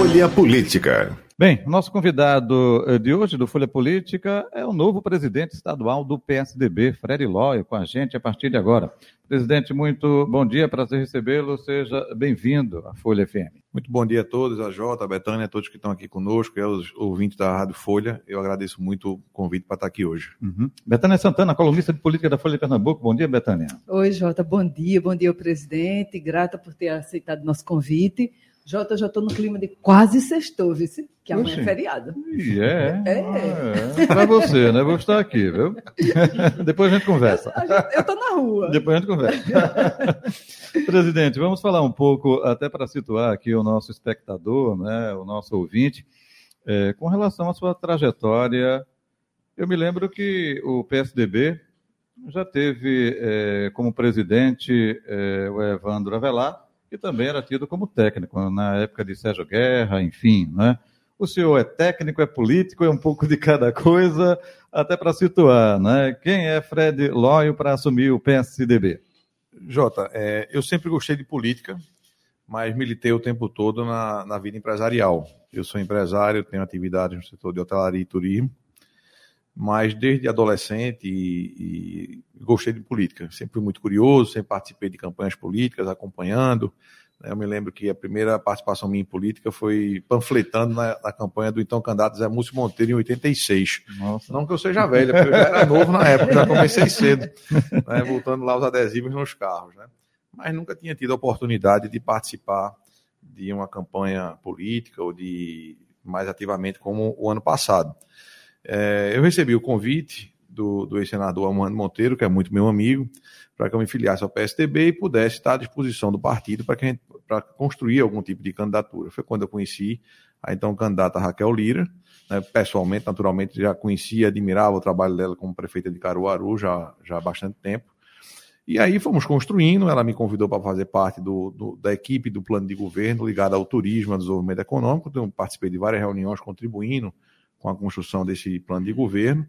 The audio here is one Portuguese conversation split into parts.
Folha Política. Bem, o nosso convidado eh, de hoje do Folha Política é o novo presidente estadual do PSDB, Fred Lóio, com a gente a partir de agora. Presidente, muito bom dia, prazer recebê-lo, seja bem-vindo à Folha FM. Muito bom dia a todos, a Jota, a Betânia, a todos que estão aqui conosco, e aos ouvintes da Rádio Folha. Eu agradeço muito o convite para estar aqui hoje. Uhum. Betânia Santana, colunista de política da Folha de Pernambuco. Bom dia, Betânia. Oi, Jota, bom dia, bom dia ao presidente, grata por ter aceitado nosso convite. Jota, já estou no clima de quase sextou, viu? Que amanhã Oxi. é feriado. é? É. Ah, é. Para você, né? Vou estar aqui, viu? Depois a gente conversa. Eu estou na rua. Depois a gente conversa. Presidente, vamos falar um pouco, até para situar aqui o nosso espectador, né, o nosso ouvinte, é, com relação à sua trajetória. Eu me lembro que o PSDB já teve é, como presidente é, o Evandro Avelar, que também era tido como técnico na época de Sérgio Guerra, enfim, né? O senhor é técnico, é político, é um pouco de cada coisa, até para situar, né? Quem é Fred Lóio para assumir o PSDB? Jota, é, eu sempre gostei de política, mas militei o tempo todo na, na vida empresarial. Eu sou empresário, tenho atividades no setor de hotelaria e turismo, mas desde adolescente e, e, gostei de política. Sempre fui muito curioso, sempre participei de campanhas políticas, acompanhando. Né. Eu me lembro que a primeira participação minha em política foi panfletando na, na campanha do então candidato Zé Múcio Monteiro em 86. Nossa. Não que eu seja velho, porque eu já era novo na época, já comecei cedo, né, voltando lá os adesivos nos carros. Né? Mas nunca tinha tido a oportunidade de participar de uma campanha política ou de mais ativamente como o ano passado. É, eu recebi o convite do, do ex-senador Armando Monteiro, que é muito meu amigo, para que eu me filiasse ao PSDB e pudesse estar à disposição do partido para construir algum tipo de candidatura. Foi quando eu conheci a então candidata Raquel Lira, né, pessoalmente, naturalmente, já conhecia, admirava o trabalho dela como prefeita de Caruaru já, já há bastante tempo. E aí fomos construindo, ela me convidou para fazer parte do, do, da equipe do plano de governo ligado ao turismo, ao desenvolvimento econômico. Então, participei de várias reuniões contribuindo com a construção desse plano de governo.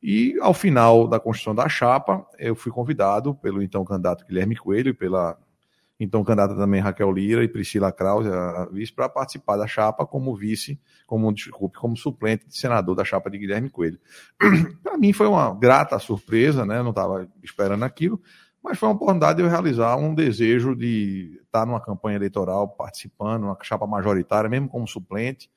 E ao final da construção da chapa, eu fui convidado pelo então candidato Guilherme Coelho, pela então candidata também Raquel Lira e Priscila Krause, a vice, para participar da chapa como vice, como desculpe, como suplente de senador da chapa de Guilherme Coelho. para mim foi uma grata surpresa, né? Não estava esperando aquilo, mas foi uma oportunidade de eu realizar um desejo de estar numa campanha eleitoral, participando, uma chapa majoritária, mesmo como suplente.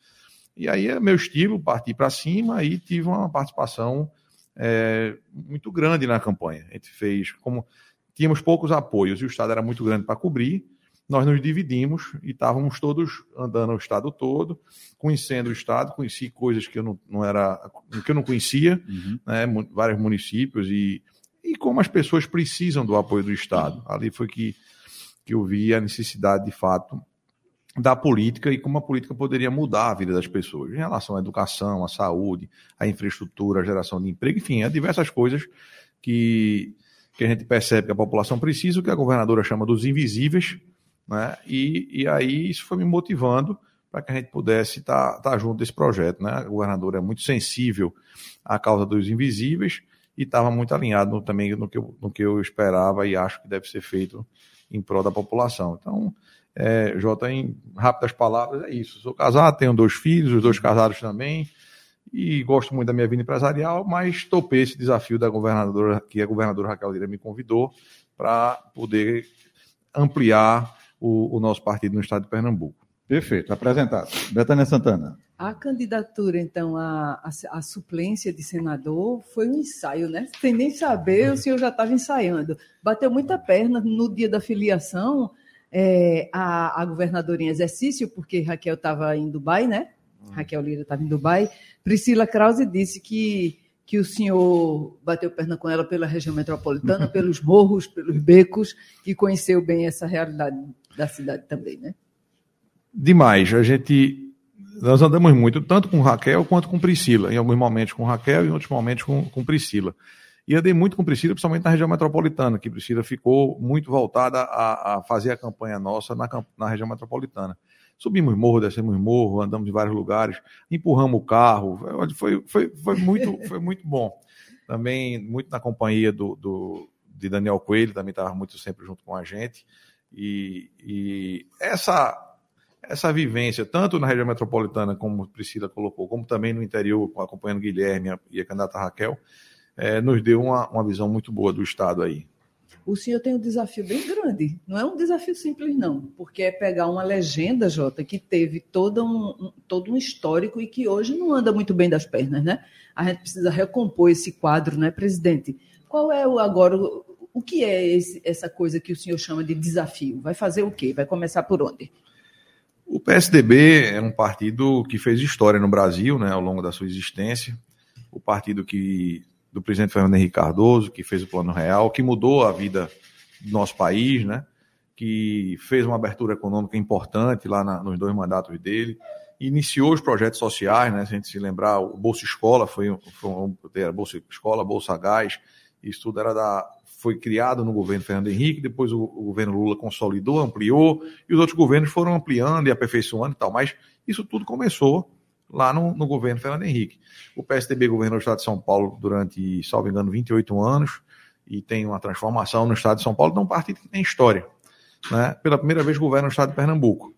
E aí é meu estilo, partir para cima e tive uma participação é, muito grande na campanha. A gente fez, como tínhamos poucos apoios e o Estado era muito grande para cobrir, nós nos dividimos e estávamos todos andando o Estado todo, conhecendo o Estado, conheci coisas que eu não, não era, que eu não conhecia, uhum. né, vários municípios e, e como as pessoas precisam do apoio do Estado. Ali foi que, que eu vi a necessidade, de fato, da política e como a política poderia mudar a vida das pessoas em relação à educação, à saúde, à infraestrutura, à geração de emprego, enfim, há diversas coisas que, que a gente percebe que a população precisa, o que a governadora chama dos invisíveis, né? e, e aí isso foi me motivando para que a gente pudesse estar tá, tá junto desse projeto. Né? A governadora é muito sensível à causa dos invisíveis e estava muito alinhado no, também no que, eu, no que eu esperava e acho que deve ser feito em prol da população. Então, é, Jota, em rápidas palavras, é isso. Sou casado, tenho dois filhos, os dois casados também, e gosto muito da minha vida empresarial, mas topei esse desafio da governadora, que a governadora Raquel Lira me convidou, para poder ampliar o, o, nosso partido no estado de Pernambuco. Perfeito, apresentado. Betânia Santana. A candidatura, então, à, à, suplência de senador foi um ensaio, né? Sem nem saber, o senhor já estava ensaiando. Bateu muita perna no dia da filiação, é, a, a governadora em exercício, porque Raquel estava em Dubai, né? Hum. Raquel Lira estava em Dubai. Priscila Krause disse que, que o senhor bateu perna com ela pela região metropolitana, pelos morros, pelos becos, e conheceu bem essa realidade da cidade também, né? Demais. A gente. Nós andamos muito, tanto com Raquel quanto com Priscila. Em alguns momentos com Raquel e em outros momentos com, com Priscila. E andei muito com Priscila, principalmente na região metropolitana, que Priscila ficou muito voltada a, a fazer a campanha nossa na, na região metropolitana. Subimos morro, descemos morro, andamos em vários lugares, empurramos o carro. Foi, foi, foi, muito, foi muito bom. Também muito na companhia do, do de Daniel Coelho, também estava muito sempre junto com a gente. E, e essa, essa vivência, tanto na região metropolitana, como Priscila colocou, como também no interior, acompanhando Guilherme e a candidata Raquel, é, nos deu uma, uma visão muito boa do Estado aí o senhor tem um desafio bem grande. Não é um desafio simples, não, porque é pegar uma legenda, Jota, que teve todo um, todo um histórico e que hoje não anda muito bem das pernas, né? A gente precisa recompor esse quadro, né, presidente? Qual é o agora o, o que é esse, essa coisa que o senhor chama de desafio? Vai fazer o quê? Vai começar por onde? O PSDB é um partido que fez história no Brasil, né, ao longo da sua existência. O partido que do presidente Fernando Henrique Cardoso, que fez o Plano Real, que mudou a vida do nosso país, né? que fez uma abertura econômica importante lá na, nos dois mandatos dele, iniciou os projetos sociais, né? se a gente se lembrar, o Bolsa Escola foi, foi era Bolsa Escola, Bolsa Gás, isso tudo era da, foi criado no governo Fernando Henrique, depois o, o, governo Lula consolidou, ampliou, e os outros governos foram ampliando e aperfeiçoando e tal, mas isso tudo começou lá no, no, governo Fernando Henrique. O PSDB governou o estado de São Paulo durante, salvo engano, 28 anos e tem uma transformação no estado de São Paulo, então um partido que tem história. Né? Pela primeira vez governa o estado de Pernambuco.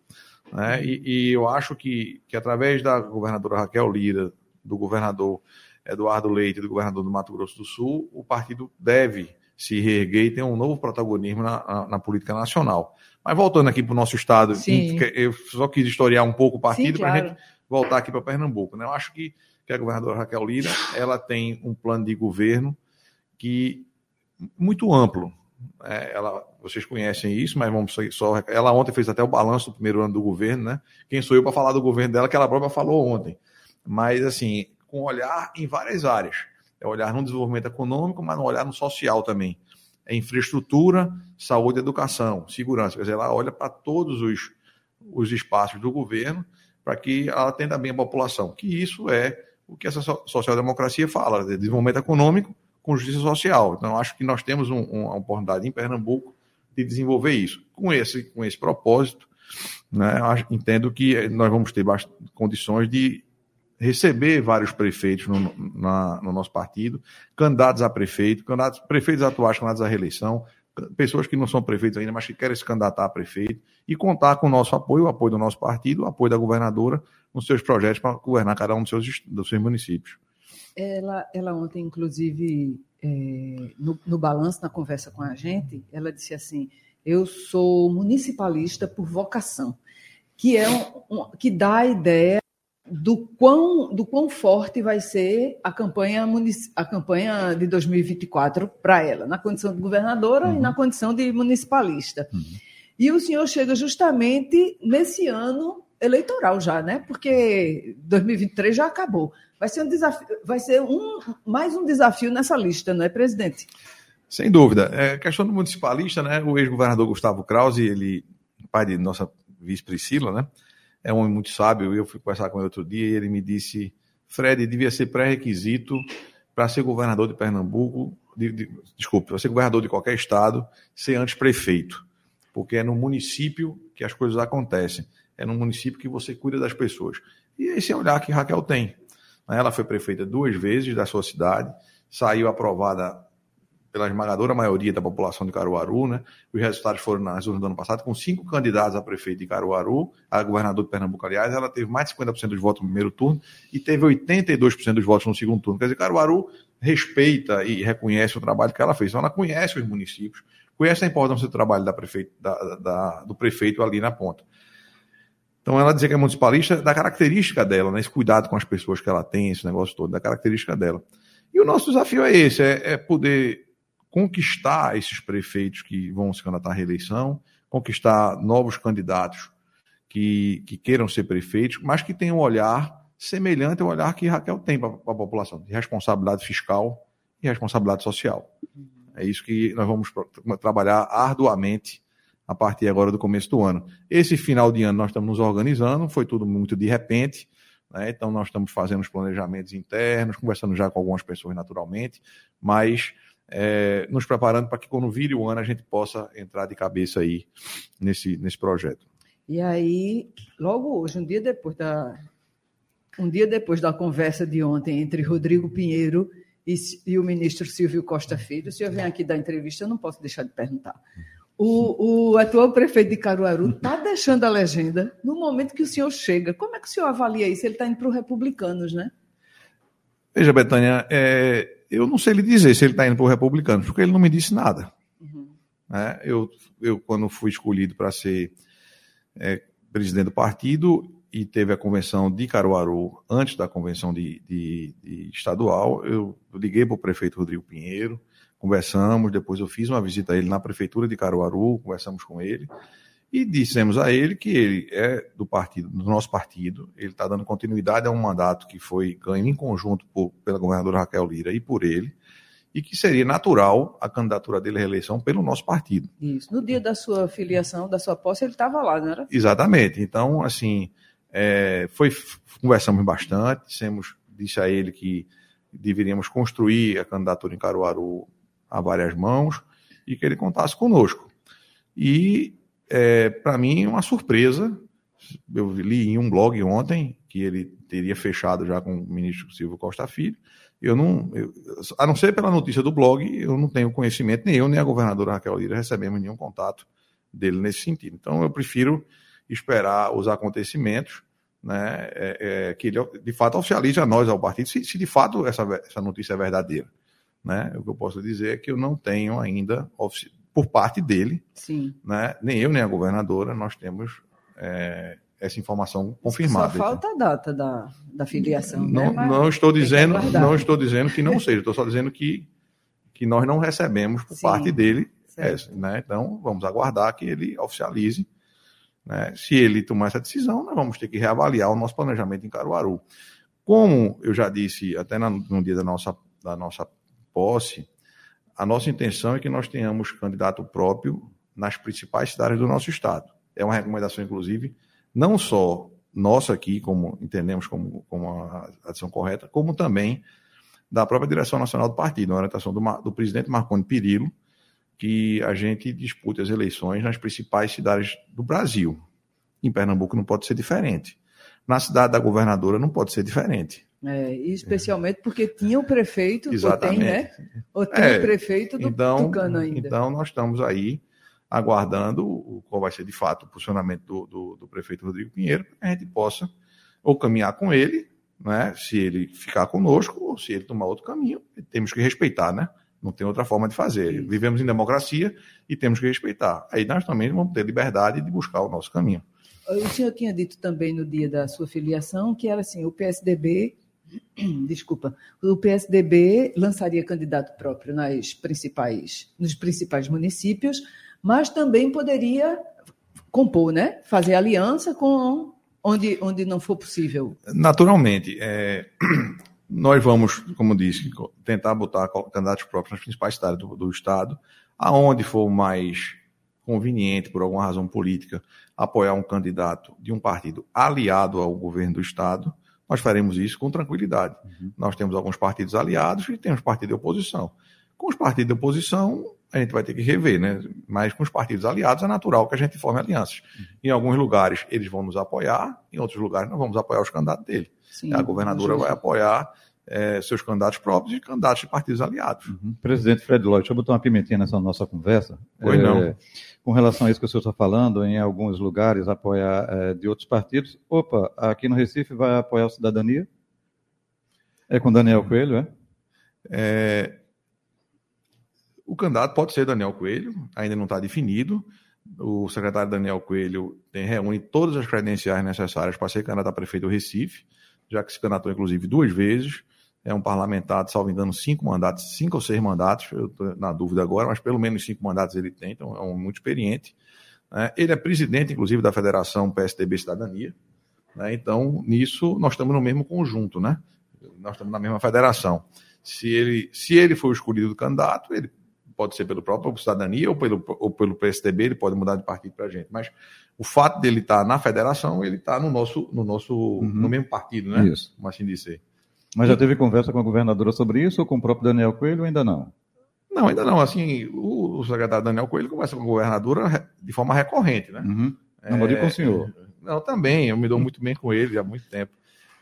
Né? E, e, eu acho que, que através da governadora Raquel Lira, do governador Eduardo Leite e do governador do Mato Grosso do Sul, o partido deve se reerguer e ter um novo protagonismo na, na, na política nacional. Mas voltando aqui para o nosso estado, Sim. eu só quis historiar um pouco o partido para a gente voltar aqui para Pernambuco. Né? Eu acho que, que a governadora Raquel Lira ela tem um plano de governo que muito amplo. É, ela, vocês conhecem isso, mas vamos só. Ela ontem fez até o balanço do primeiro ano do governo, né? Quem sou eu para falar do governo dela, que ela própria falou ontem. Mas, assim, com olhar em várias áreas. É olhar no desenvolvimento econômico, mas no olhar no social também. É infraestrutura, saúde, educação, segurança. Quer dizer, ela olha para todos os, os espaços do governo para que ela atenda bem a população. Que isso é o que essa social-democracia fala, de desenvolvimento econômico com justiça social. Então, acho que nós temos um, uma oportunidade em Pernambuco de desenvolver isso. Com esse, com esse propósito, né, entendo que nós vamos ter condições de receber vários prefeitos no, na, no nosso partido, candidatos a prefeito, candidatos, prefeitos atuais candidatos à reeleição, pessoas que não são prefeitos ainda, mas que querem se candidatar a prefeito, e contar com o nosso apoio, o apoio do nosso partido, o apoio da governadora nos seus projetos para governar cada um dos seus, dos seus municípios. Ela, ela ontem, inclusive, é, no, no balanço, na conversa com a gente, ela disse assim: eu sou municipalista por vocação, que é um, um, que dá a ideia do quão, do quão forte vai ser a campanha, a campanha de 2024 para ela, na condição de governadora uhum. e na uhum. condição de municipalista. Uhum. E o senhor chega justamente nesse ano eleitoral já, né? Porque 2023 já acabou. Vai ser um desafio, vai ser um, mais um desafio nessa lista, não é, presidente? Sem dúvida. É, questão do municipalista, né? O ex-governador Gustavo Krause, ele, pai de nossa vice Priscila, né? É um homem muito sábio. Eu fui conversar com ele outro dia e ele me disse: Fred, devia ser pré-requisito para ser governador de Pernambuco, de, de, desculpe, para ser governador de qualquer estado, ser antes prefeito. Porque é no município que as coisas acontecem. É no município que você cuida das pessoas. E esse é o olhar que Raquel tem. Ela foi prefeita duas vezes da sua cidade, saiu aprovada pela esmagadora maioria da população de Caruaru, né? Os resultados foram nas urnas do ano passado, com cinco candidatos a prefeito de Caruaru, a governador de Pernambuco, aliás, ela teve mais de 50% dos votos no primeiro turno e teve 82% dos votos no segundo turno. Quer dizer, Caruaru respeita e reconhece o trabalho que ela fez. Então, ela conhece os municípios, conhece a importância do trabalho da prefeito, da, da, do prefeito ali na ponta. Então, ela dizer que é municipalista, da característica dela, né? esse cuidado com as pessoas que ela tem, esse negócio todo, da característica dela. E o nosso desafio é esse, é, é poder conquistar esses prefeitos que vão se candidatar à reeleição, conquistar novos candidatos que, que queiram ser prefeitos, mas que tenham um olhar semelhante ao olhar que Raquel tem para a população, de responsabilidade fiscal e responsabilidade social. É isso que nós vamos trabalhar arduamente a partir agora do começo do ano. Esse final de ano nós estamos nos organizando, foi tudo muito de repente, Né? Então, nós estamos fazendo os planejamentos internos, conversando já com algumas pessoas naturalmente, mas é, nos preparando para que quando vire o ano a gente possa entrar de cabeça aí nesse, nesse projeto. E aí, logo hoje, um dia depois da um dia depois da conversa de ontem entre Rodrigo Pinheiro e, e o ministro Silvio Costa Filho, o senhor vem aqui dar entrevista, eu não posso deixar de perguntar. O, o atual prefeito de Caruaru está deixando a legenda no momento que o senhor chega. Como é que o senhor avalia isso? Ele está indo para os republicanos, né? Veja, Betânia, é, eu não sei lhe dizer se ele está indo para os republicanos, porque ele não me disse nada. Uhum. É, eu, eu, quando fui escolhido para ser é, presidente do partido e teve a convenção de Caruaru antes da convenção de, de, de estadual, eu liguei para o prefeito Rodrigo Pinheiro, conversamos, depois eu fiz uma visita a ele na prefeitura de Caruaru, conversamos com ele e dissemos a ele que ele é do partido, do nosso partido, ele está dando continuidade a um mandato que foi ganho em conjunto por, pela governadora Raquel Lira e por ele, e que seria natural a candidatura dele à reeleição pelo nosso partido. Isso. No dia da sua filiação, da sua posse, ele estava lá, não era? Exatamente. Então, assim, é, foi, conversamos bastante, dissemos, disse a ele que deveríamos construir a candidatura em Caruaru a várias mãos e que ele contasse conosco. E, é, para mim, uma surpresa. Eu li em um blog ontem que ele teria fechado já com o ministro Silvio Costa Filho. Eu não, eu, a não ser pela notícia do blog, eu não tenho conhecimento, nem eu, nem a governadora Raquel Lira recebemos nenhum contato dele nesse sentido. Então, eu prefiro esperar os acontecimentos, né, é, é, que ele de fato oficialize a nós, ao partido, se, se de fato essa, essa notícia é verdadeira. Né? O que eu posso dizer é que eu não tenho ainda, por parte dele, Sim. Né? nem eu nem a governadora, nós temos é, essa informação confirmada. Só falta a data da, da filiação. Não, né? não estou dizendo, não estou dizendo que não seja, estou só dizendo que, que nós não recebemos por Sim. parte dele essa, né? Então vamos aguardar que ele oficialize. Né? Se ele tomar essa decisão, nós vamos ter que reavaliar o nosso planejamento em Caruaru. Como eu já disse até no dia da nossa, da nossa posse, a nossa intenção é que nós tenhamos candidato próprio nas principais cidades do nosso estado. É uma recomendação, inclusive, não só nossa aqui, como entendemos como, como a ação correta, como também da própria direção nacional do partido, a orientação do, do presidente Marconi Perillo, que a gente dispute as eleições nas principais cidades do Brasil. Em Pernambuco não pode ser diferente. Na cidade da governadora não pode ser diferente. É, especialmente porque tinha o prefeito, Exatamente. ou tem, né? Ou tem é, o prefeito do então, Tucano ainda. Então, nós estamos aí aguardando qual vai ser de fato o posicionamento do, do, do prefeito Rodrigo Pinheiro, para que a gente possa ou caminhar com ele, né? Se ele ficar conosco, ou se ele tomar outro caminho, temos que respeitar, né? Não tem outra forma de fazer. Sim. Vivemos em democracia e temos que respeitar. Aí nós também vamos ter liberdade de buscar o nosso caminho. O senhor tinha dito também no dia da sua filiação que era assim, o PSDB desculpa, o PSDB lançaria candidato próprio nas principais, nos principais municípios, mas também poderia compor, né? Fazer aliança com onde, onde não for possível. Naturalmente. É, nós vamos, como disse, tentar botar candidatos próprios nas principais cidades do, do Estado, aonde for mais conveniente, por alguma razão política, apoiar um candidato de um partido aliado ao governo do Estado nós faremos isso com tranquilidade. Uhum. Nós temos alguns partidos aliados e temos partido de oposição. Com os partidos de oposição, a gente vai ter que rever, né? Mas com os partidos aliados é natural que a gente forme alianças. Uhum. Em alguns lugares eles vão nos apoiar, em outros lugares nós vamos apoiar os candidatos dele. Sim, a governadora vai apoiar é, seus candidatos próprios e candidatos de partidos aliados. Uhum. Presidente Fred Lloyd, deixa eu botar uma pimentinha nessa nossa conversa. Pois é, não. Com relação a isso que o senhor está falando, em alguns lugares apoiar é, de outros partidos. Opa, aqui no Recife vai apoiar o Cidadania? É com Daniel Coelho, é? é... O candidato pode ser Daniel Coelho, ainda não está definido. O secretário Daniel Coelho tem, reúne todas as credenciais necessárias para ser candidato a prefeito do Recife, já que se candidatou, inclusive, duas vezes é um parlamentar, salvo engano, cinco mandatos, cinco ou seis mandatos, eu estou na dúvida agora, mas pelo menos cinco mandatos ele tem, então é um muito experiente. Né? Ele é presidente, inclusive, da Federação PSDB Cidadania. Né? Então, nisso, nós estamos no mesmo conjunto, né? Nós estamos na mesma federação. Se ele, se ele for escolhido candidato, ele pode ser pelo próprio Cidadania ou pelo, ou pelo PSDB, ele pode mudar de partido para a gente. Mas o fato dele estar tá na federação, ele está no nosso, no nosso uhum. no mesmo partido, né? Isso. Como assim dizer. Mas já teve conversa com a governadora sobre isso ou com o próprio Daniel Coelho ou ainda não? Não, ainda não. Assim, o, o secretário Daniel Coelho conversa com a governadora de forma recorrente, né? Uhum. Não, é, com o senhor. Não, também. Eu me dou muito bem com ele há muito tempo.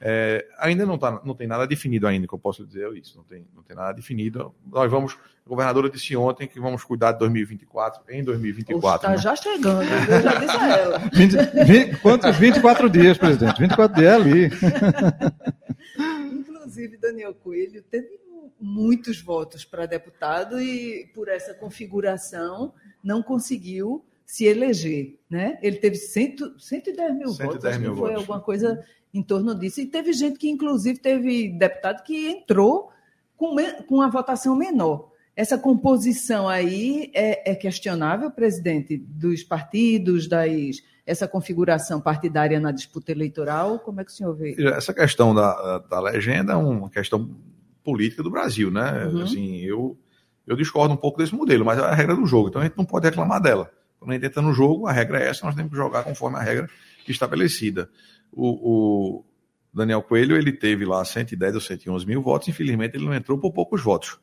É, ainda não, tá, não tem nada definido ainda, que eu posso dizer isso. Não tem, não tem nada definido. Nós vamos, a governadora disse ontem que vamos cuidar de 2024 em 2024. Está né? já chegando, eu já disse a ela. 20, 20, quantos? 24 dias, presidente. 24 dias é ali. Inclusive, Daniel Coelho teve muitos votos para deputado e, por essa configuração, não conseguiu se eleger. Né? Ele teve cento, 110 mil 110 votos, mil foi votos. alguma coisa em torno disso. E teve gente que, inclusive, teve deputado que entrou com, com uma votação menor. Essa composição aí é, é, questionável, presidente, dos partidos, das, essa configuração partidária na disputa eleitoral? Como é que o senhor vê? Essa questão da, da legenda é uma questão política do Brasil, né? Uhum. Assim, eu, eu discordo um pouco desse modelo, mas é a regra do jogo, então a gente não pode reclamar dela. Quando a gente entra no jogo, a regra é essa, nós temos que jogar conforme a regra estabelecida. O, o Daniel Coelho, ele teve lá 110 ou 111 mil votos, infelizmente ele não entrou por poucos votos.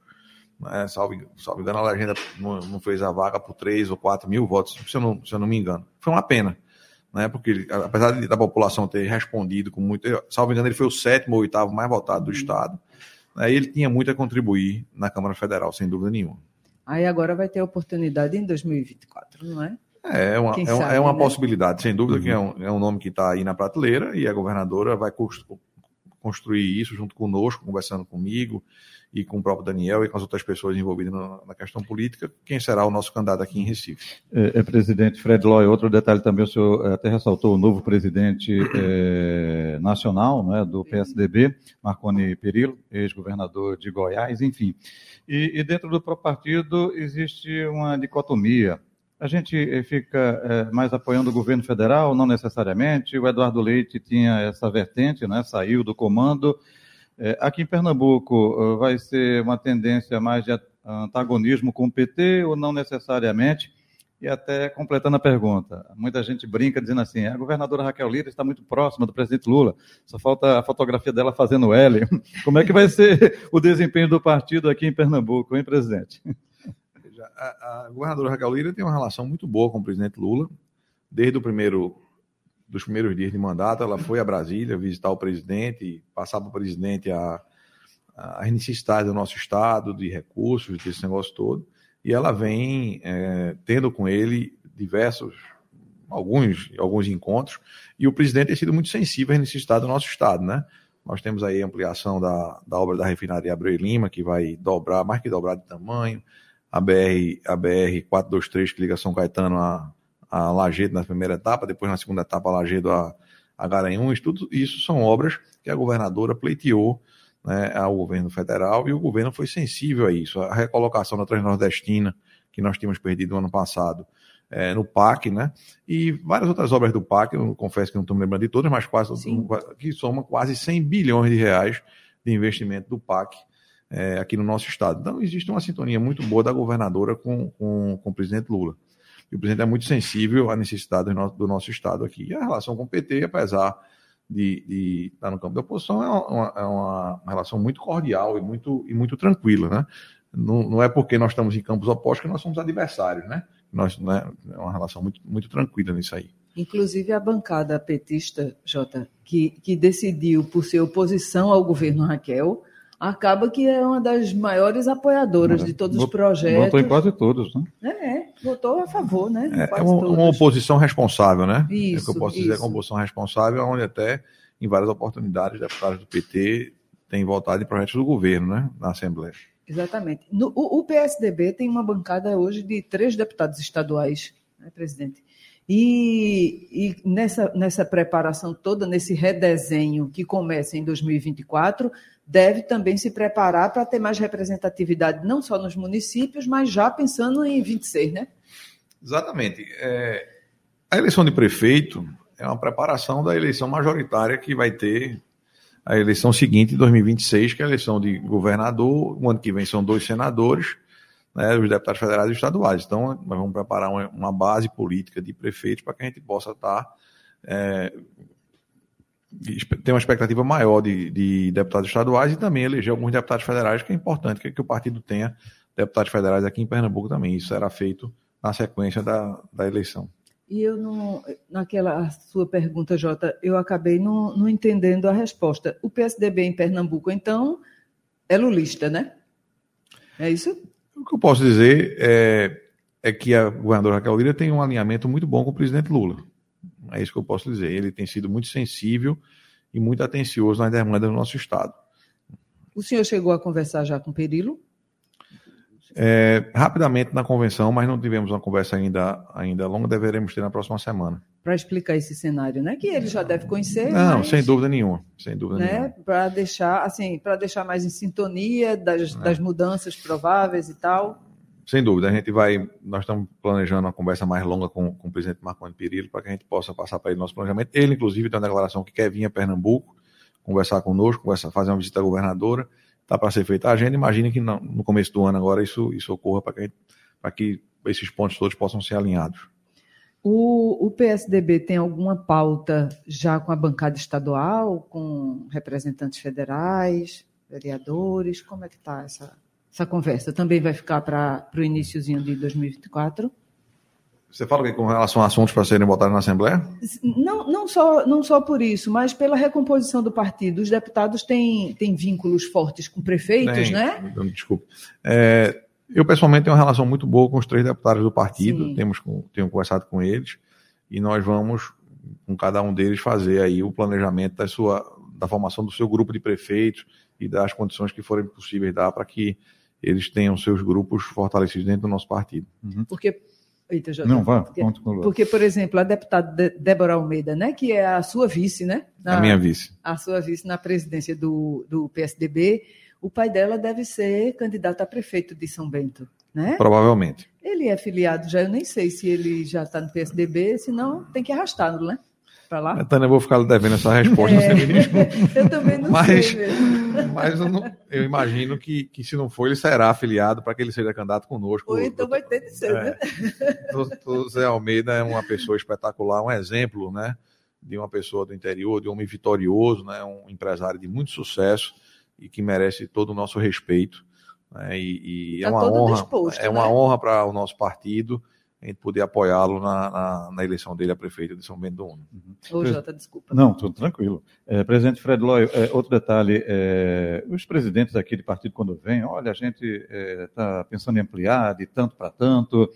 Né? Salve, engano, a legenda não, não, fez a vaga por 3 ou 4 mil votos, se eu não, se eu não me engano. Foi uma pena, né? porque apesar da população ter respondido com muito. Salvo engano, ele foi o sétimo ou oitavo mais votado do Estado. Né? ele tinha muito a contribuir na Câmara Federal, sem dúvida nenhuma. Aí agora vai ter oportunidade em 2024, não é? É, é uma, é, sabe, é, uma né? possibilidade, sem dúvida, uhum. que é um, é um nome que está aí na prateleira e a governadora vai construir isso junto conosco, conversando comigo e com o próprio Daniel e com as outras pessoas envolvidas na, questão política, quem será o nosso candidato aqui em Recife. É, é presidente Fred Loy, outro detalhe também, o senhor até ressaltou o novo presidente é, nacional né, do PSDB, Marconi Perillo, ex-governador de Goiás, enfim. E, e dentro do próprio partido existe uma dicotomia, a gente eh, fica é, mais apoiando o governo federal, não necessariamente. O Eduardo Leite tinha essa vertente, né, saiu do comando. É, aqui em Pernambuco, vai ser uma tendência mais de antagonismo com o PT ou não necessariamente? E até completando a pergunta, muita gente brinca dizendo assim: a governadora Raquel Lira está muito próxima do presidente Lula, só falta a fotografia dela fazendo L. Como é que vai ser o desempenho do partido aqui em Pernambuco, hein, presidente? a, a governadora Raquel Lira tem uma relação muito boa com o presidente Lula. Desde o primeiro dos primeiros dias de mandato, ela foi a Brasília visitar o presidente, passar para o presidente a, a necessidade do nosso estado, de recursos, desse negócio todo. E ela vem é, tendo com ele diversos, alguns, alguns encontros, e o presidente tem sido muito sensível à necessidade do nosso estado, né? Nós temos aí a ampliação da, da obra da refinaria Abreu e Lima, que vai dobrar, mais que dobrar de tamanho a BR, a BR 423 que liga São Caetano a, a Lagedo na primeira etapa, depois na segunda etapa a Lagedo a, a Garanhuns, tudo isso são obras que a governadora pleiteou né, ao governo federal e o governo foi sensível a isso. A recolocação da Transnordestina, que nós tínhamos perdido no ano passado, é, no PAC, né? E várias outras obras do PAC, eu confesso que não estou me lembrando de todas, mas quase, que soma quase 100 bilhões de reais de investimento do PAC é, aqui no nosso estado. Então, existe uma sintonia muito boa da governadora com, com, com o presidente Lula. E o presidente é muito sensível à necessidade do nosso, do nosso estado aqui. E a relação com o PT, apesar de, de estar no campo da oposição, é uma, é uma relação muito cordial e muito, e muito tranquila, né? Não, não, é porque nós estamos em campos opostos que nós somos adversários, né? Nós, né, é uma relação muito, muito tranquila nisso aí. Inclusive a bancada petista, Jota, que, que decidiu por ser oposição ao governo Raquel, acaba que é uma das maiores apoiadoras de todos os projetos. Votou em quase todos, né? É votou a favor, né? É, é uma, uma, oposição responsável, né? Isso, é que eu posso isso. dizer, é uma oposição responsável, onde até, em várias oportunidades, deputados do PT têm votado em projetos do governo, né? Na Assembleia. Exatamente. No, o, o PSDB tem uma bancada hoje de três deputados estaduais, né, presidente? E, e, nessa, nessa preparação toda, nesse redesenho que começa em 2024, deve também se preparar para ter mais representatividade, não só nos municípios, mas já pensando em 26, né? Exatamente. É, a eleição de prefeito é uma preparação da eleição majoritária que vai ter a eleição seguinte, em 2026, que é a eleição de governador. O ano que vem são dois senadores, né, os deputados federais e estaduais. Então, nós vamos preparar uma, uma base política de prefeitos para que a gente possa estar. Tá, é, ter uma expectativa maior de, de, deputados estaduais e também eleger alguns deputados federais, que é importante que, que o partido tenha deputados federais aqui em Pernambuco também. Isso será feito na sequência da, da eleição. E eu não, naquela sua pergunta, Jota, eu acabei não, não entendendo a resposta. O PSDB em Pernambuco, então, é lulista, né? É isso? O que eu posso dizer é, é que a governadora Raquel Lira tem um alinhamento muito bom com o presidente Lula. É isso que eu posso dizer. Ele tem sido muito sensível e muito atencioso nas demandas do nosso Estado. O senhor chegou a conversar já com o Perilo? É, rapidamente na convenção, mas não tivemos uma conversa ainda, ainda longa, deveremos ter na próxima semana. Para explicar esse cenário, né? Que ele já deve conhecer. Não, mas, sem dúvida nenhuma. Sem dúvida né? Para deixar, assim, para deixar mais em sintonia das, é. das mudanças prováveis e tal. Sem dúvida, a gente vai. Nós estamos planejando uma conversa mais longa com, com o presidente Marconi Perillo para que a gente possa passar para ele nosso planejamento. Ele, inclusive, tem uma declaração que quer vir a Pernambuco, conversar conosco, conversar, fazer uma visita à governadora está para ser feita a agenda. Imagine que no começo do ano agora isso, isso ocorra para que, que esses pontos todos possam ser alinhados. O, o, PSDB tem alguma pauta já com a bancada estadual, com representantes federais, vereadores? Como é que está essa, essa conversa? Também vai ficar para o iníciozinho de 2024? Você fala que com relação a assuntos para serem votados na Assembleia? Não, não, só, não só por isso, mas pela recomposição do partido. Os deputados têm, têm vínculos fortes com prefeitos, Tem, né? Desculpa. É, eu, pessoalmente, tenho uma relação muito boa com os três deputados do partido, temos tenho conversado com eles, e nós vamos, com cada um deles, fazer aí o planejamento da, sua, da formação do seu grupo de prefeitos e das condições que forem possíveis dar para que eles tenham seus grupos fortalecidos dentro do nosso partido. Uhum. Porque Eita, já Não, vá, porque, porque, por exemplo, a deputada Débora Almeida, né, que é a sua vice, né? Na, a minha vice. A sua vice na presidência do, do PSDB, o pai dela deve ser candidato a prefeito de São Bento, né? Provavelmente. Ele é filiado já, eu nem sei se ele já está no PSDB, senão tem que arrastá-lo, né? para lá? Tânia, eu vou ficar devendo essa resposta. É, eu também não mas, sei. Mas eu, não, eu, imagino que, que, se não for, ele será afiliado para que ele seja candidato conosco. Ou então vai ter de ser, é, né? O Zé Almeida é uma pessoa espetacular, um exemplo, né? De uma pessoa do interior, de um homem vitorioso, né? Um empresário de muito sucesso e que merece todo o nosso respeito. Né? E, e tá é uma honra, disposto, é uma né? honra para o nosso partido a gente poder apoiá-lo na, na, na, eleição dele a prefeito de São Bento do Uno. Uhum. Ô, Jota, desculpa. Não, tudo tranquilo. É, presidente Fred Loy, é, outro detalhe, é, os presidentes aqui de partido quando vêm, olha, a gente está é, pensando em ampliar de tanto para tanto,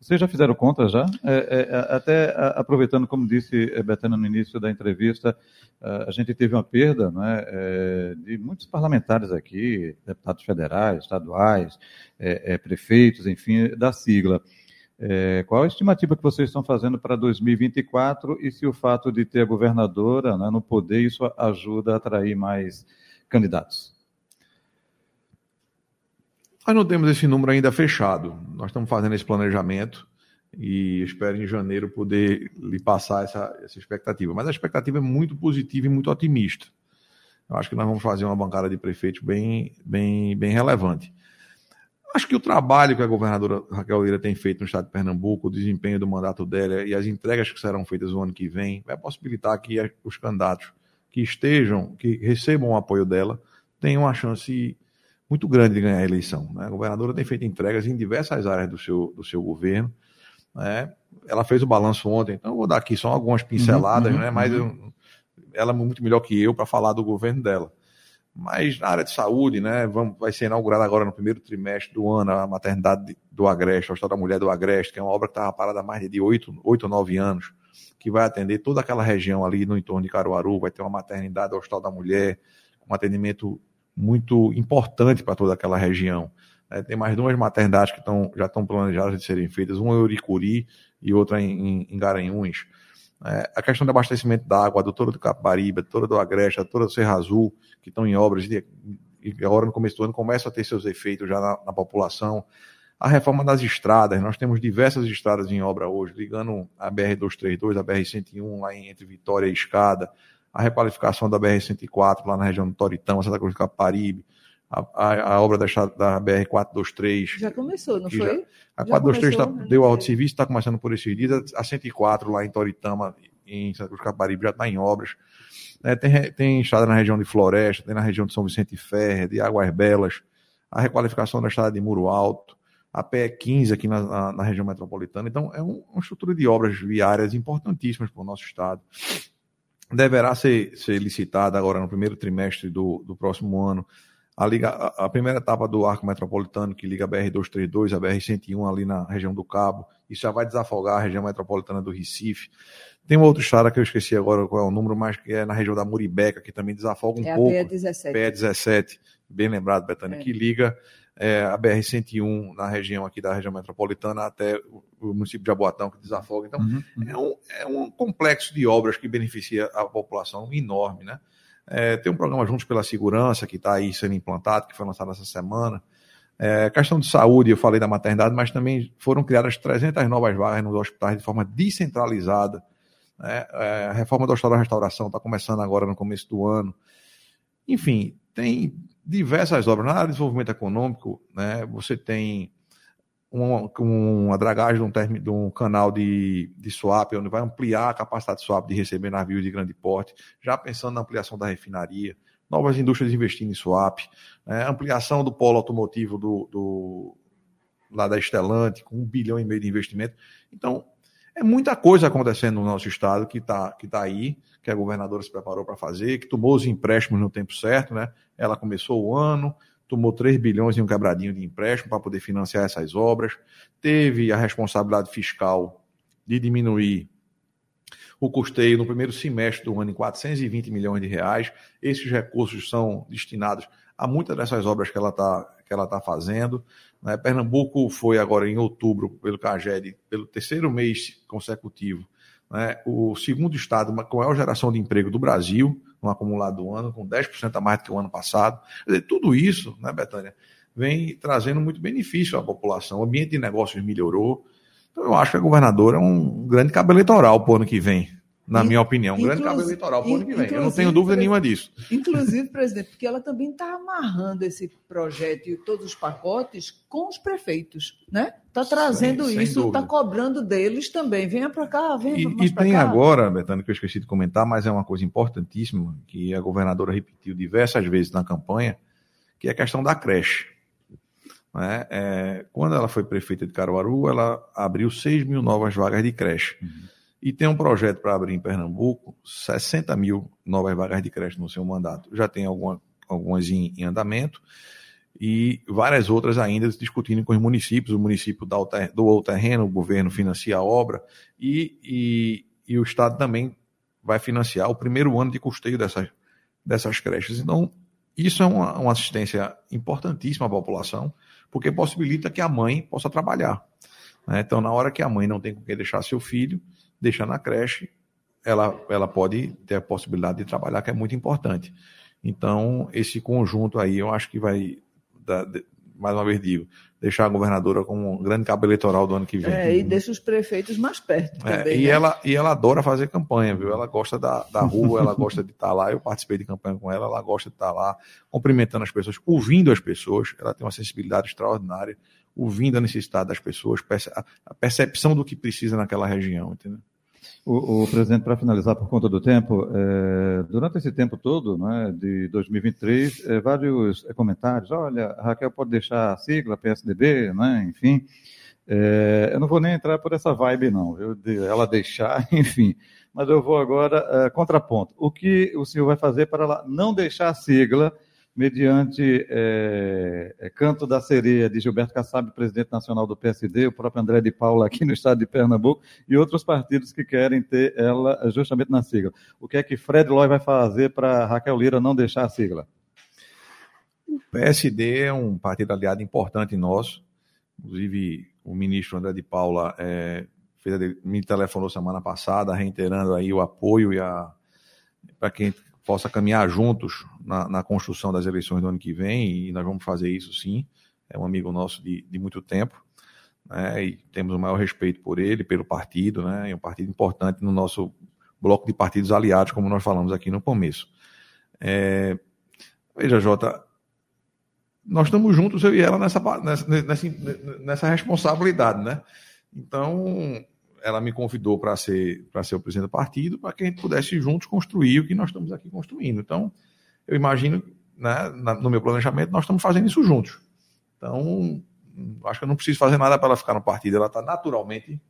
vocês já fizeram conta já? É, é, até aproveitando, como disse Betana no início da entrevista, a gente teve uma perda é, de muitos parlamentares aqui, deputados federais, estaduais, prefeitos, enfim, da sigla. É, qual a estimativa que vocês estão fazendo para 2024 e se o fato de ter a governadora né, no poder, isso ajuda a atrair mais candidatos? Nós não temos esse número ainda fechado. Nós estamos fazendo esse planejamento e espero em janeiro poder lhe passar essa, essa expectativa. Mas a expectativa é muito positiva e muito otimista. Eu acho que nós vamos fazer uma bancada de prefeitos bem, bem, bem relevante. Acho que o trabalho que a governadora Raquel Lira tem feito no estado de Pernambuco, o desempenho do mandato dela e as entregas que serão feitas no ano que vem, vai possibilitar que os candidatos que estejam, que recebam o apoio dela, tenham uma chance muito grande de ganhar a eleição. Né? A governadora tem feito entregas em diversas áreas do seu, do seu governo. Né? Ela fez o balanço ontem, então eu vou dar aqui só algumas pinceladas, uhum, né? mas uhum. eu, ela é muito melhor que eu para falar do governo dela. Mas na área de saúde, né, vamos, vai ser inaugurada agora no primeiro trimestre do ano a maternidade do Agreste, a Hospital da Mulher do Agreste, que é uma obra que estava parada há mais de oito ou nove anos, que vai atender toda aquela região ali no entorno de Caruaru, vai ter uma maternidade, Hospital da Mulher, um atendimento muito importante para toda aquela região. É, tem mais duas maternidades que tão, já estão planejadas de serem feitas, uma em Uricuri e outra em, em, Garanhuns. É, a questão do abastecimento da água, a doutora do Caparibe, a doutora do Agreste, doutora do Serra Azul, que estão em obras e, agora no começo do ano começam a ter seus efeitos já na, na, população. A reforma das estradas, nós temos diversas estradas em obra hoje, ligando a BR-232, a BR-101 lá entre Vitória e Escada, a requalificação da BR-104 lá na região do Toritão, Santa Cruz do Caparibe, a, a, a obra da, da BR-423. Já começou, não foi? Já, a 423 tá, deu alto serviço, está começando por esses dias. A 104 lá em Toritama, em Santa Cruz Caparibe, já está em obras. É, tem, tem estrada na região de Floresta, tem na região de São Vicente Ferre, de Águas Belas, a requalificação da estrada de Muro Alto, a PE 15 aqui na, na, na região metropolitana. Então, é um, uma estrutura de obras viárias importantíssimas para o nosso estado. Deverá ser, ser licitada agora no primeiro trimestre do, do próximo ano a, liga, a, a primeira etapa do arco metropolitano, que liga a BR-232 a BR-101 ali na região do Cabo. Isso já vai desafogar a região metropolitana do Recife. Tem uma outra estrada que eu esqueci agora qual é o número, mas que é na região da Muribeca, que também desafoga um é pouco. É a PE-17. PE-17, bem lembrado, Betânia, é. que liga é, a BR-101 na região aqui da região metropolitana até o município de Aboatão, que desafoga. Então, uhum, uhum. É, um, é um complexo de obras que beneficia a população enorme, né? É, tem um programa Juntos pela Segurança, que está aí sendo implantado, que foi lançado essa semana. É, questão de saúde, eu falei da maternidade, mas também foram criadas 300 novas vagas nos hospitais de forma descentralizada né? É, a reforma do Hospital da Restauração está começando agora no começo do ano. Enfim, tem diversas obras. Na área de desenvolvimento econômico, né, você tem uma, uma dragagem de um, termo, de um canal de, de swap, onde vai ampliar a capacidade de swap de receber navios de grande porte, já pensando na ampliação da refinaria, novas indústrias investindo em swap, né, ampliação do polo automotivo do, do, lá da Estelante, com um bilhão e meio de investimento. Então, é muita coisa acontecendo no nosso estado que está que tá aí, que a governadora se preparou para fazer, que tomou os empréstimos no tempo certo, né? Ela começou o ano, tomou 3 bilhões em um quebradinho de empréstimo para poder financiar essas obras, teve a responsabilidade fiscal de diminuir o custeio no primeiro semestre do ano em 420 milhões de reais. Esses recursos são destinados a muitas dessas obras que ela está que ela tá fazendo. Né? Pernambuco foi agora em outubro, pelo CAGED, pelo terceiro mês consecutivo, né? o segundo estado com maior geração de emprego do Brasil, no acumulado do ano, com 10% a mais do que o ano passado. Dizer, tudo isso, né, Betânia, vem trazendo muito benefício à população. O ambiente de negócios melhorou. Então, eu acho que a governadora é um grande cabo eleitoral para o ano que vem na minha opinião, um grande cabo eleitoral para o ano que vem. Eu não tenho dúvida nenhuma disso. Inclusive, presidente, porque ela também está amarrando esse projeto e todos os pacotes com os prefeitos, né? Está trazendo sem, isso, está cobrando deles também. Venha para cá, venha E, e tem cá. agora, Betânia, que eu esqueci de comentar, mas é uma coisa importantíssima, que a governadora repetiu diversas vezes na campanha, que é a questão da creche. Né? É, quando ela foi prefeita de Caruaru, ela abriu 6 mil novas vagas de creche. Uhum e tem um projeto para abrir em Pernambuco 60 mil novas vagas de creche no seu mandato. Já tem alguma, algumas em, em, andamento e várias outras ainda discutindo com os municípios. O município doou o terreno, o governo financia a obra e, e, e o Estado também vai financiar o primeiro ano de custeio dessas, dessas creches. Então, isso é uma, uma assistência importantíssima à população, porque possibilita que a mãe possa trabalhar. Né? Então, na hora que a mãe não tem com quem deixar seu filho, deixar na creche, ela, ela pode ter a possibilidade de trabalhar, que é muito importante. Então, esse conjunto aí, eu acho que vai, dar, mais uma vez digo, deixar a governadora com um grande cabo eleitoral do ano que vem. É, e deixa os prefeitos mais perto é, também. E, né? ela, e ela adora fazer campanha, viu? Ela gosta da, da rua, ela gosta de estar lá. Eu participei de campanha com ela, ela gosta de estar lá, cumprimentando as pessoas, ouvindo as pessoas. Ela tem uma sensibilidade extraordinária ouvindo a necessidade das pessoas, a percepção do que precisa naquela região, entendeu? O, o presidente, para finalizar por conta do tempo, é, durante esse tempo todo, né, de 2023, é, vários é, comentários, olha, Raquel pode deixar a sigla PSDB, né, enfim, é, eu não vou nem entrar por essa vibe não, de ela deixar, enfim, mas eu vou agora é, contraponto. O que o senhor vai fazer para ela não deixar a sigla mediante é, é, Canto da Sereia, de Gilberto Kassab, presidente nacional do PSD, o próprio André de Paula aqui no estado de Pernambuco, e outros partidos que querem ter ela justamente na sigla. O que é que Fred Loy vai fazer para Raquel Lira não deixar a sigla? O PSD é um partido aliado importante nosso, inclusive o ministro André de Paula é, fez, me telefonou semana passada, reiterando aí o apoio e a para quem possa caminhar juntos na, na, construção das eleições do ano que vem, e nós vamos fazer isso sim. É um amigo nosso de, de muito tempo, né, e temos o maior respeito por ele, pelo partido, né, é um partido importante no nosso bloco de partidos aliados, como nós falamos aqui no começo. É, veja, Jota, nós estamos juntos, eu e ela, nessa, nessa, nessa responsabilidade, né? Então, ela me convidou para ser, ser o presidente do partido, para que a gente pudesse juntos construir o que nós estamos aqui construindo. Então, eu imagino, né, no meu planejamento, nós estamos fazendo isso juntos. Então, acho que eu não preciso fazer nada para ela ficar no partido, ela está naturalmente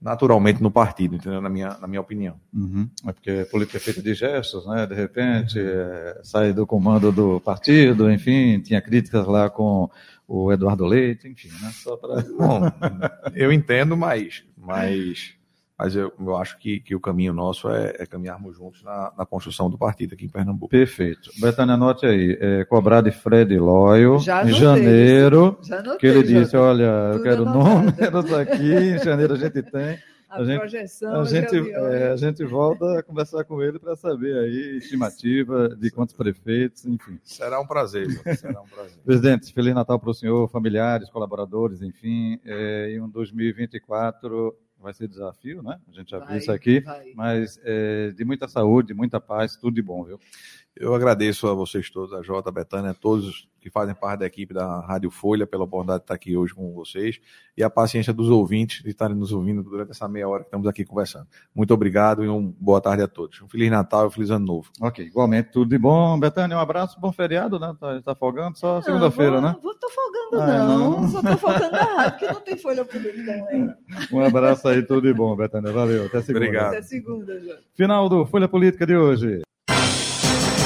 naturalmente no partido, entendeu? Na minha, na minha opinião. Uhum. É porque política é feita de gestos, né? De repente, é, sai do comando do partido, enfim, tinha críticas lá com o Eduardo Leite, enfim, né? Só para. Bom, eu entendo, mas, mas mas eu, eu acho que, que o caminho nosso é, é caminharmos juntos na, na, construção do partido aqui em Pernambuco. Perfeito. Betânia, anote aí, é, cobrar de Fred Loyo, em janeiro, notei, que ele disse, olha, eu quero números aqui, em janeiro a gente tem. A, a gente, projeção. A gente, é, a gente volta a conversar com ele para saber aí estimativa de quantos prefeitos, enfim. Será um prazer, será um prazer. Presidente, Feliz Natal para o senhor, familiares, colaboradores, enfim, é, em um 2024 vai ser desafio, né? A gente já vai, viu isso aqui, vai. mas é, de muita saúde, muita paz, tudo de bom, viu? Eu agradeço a vocês todos, a Jota, a Betânia, a todos que fazem parte da equipe da Rádio Folha, pela oportunidade de estar aqui hoje com vocês e a paciência dos ouvintes de estarem nos ouvindo durante essa meia hora que estamos aqui conversando. Muito obrigado e uma boa tarde a todos. Um Feliz Natal e um Feliz Ano Novo. Ok, igualmente, tudo de bom. Betânia, um abraço, bom feriado, né? Tá, tá folgando só segunda-feira, né? Não tô folgando, ah, não. não. Só tô folgando a rádio, porque não tem folha política. Né? Um abraço aí, tudo de bom, Betânia. Valeu, até segunda. Obrigado. Até segunda, já. Final do Folha Política de hoje.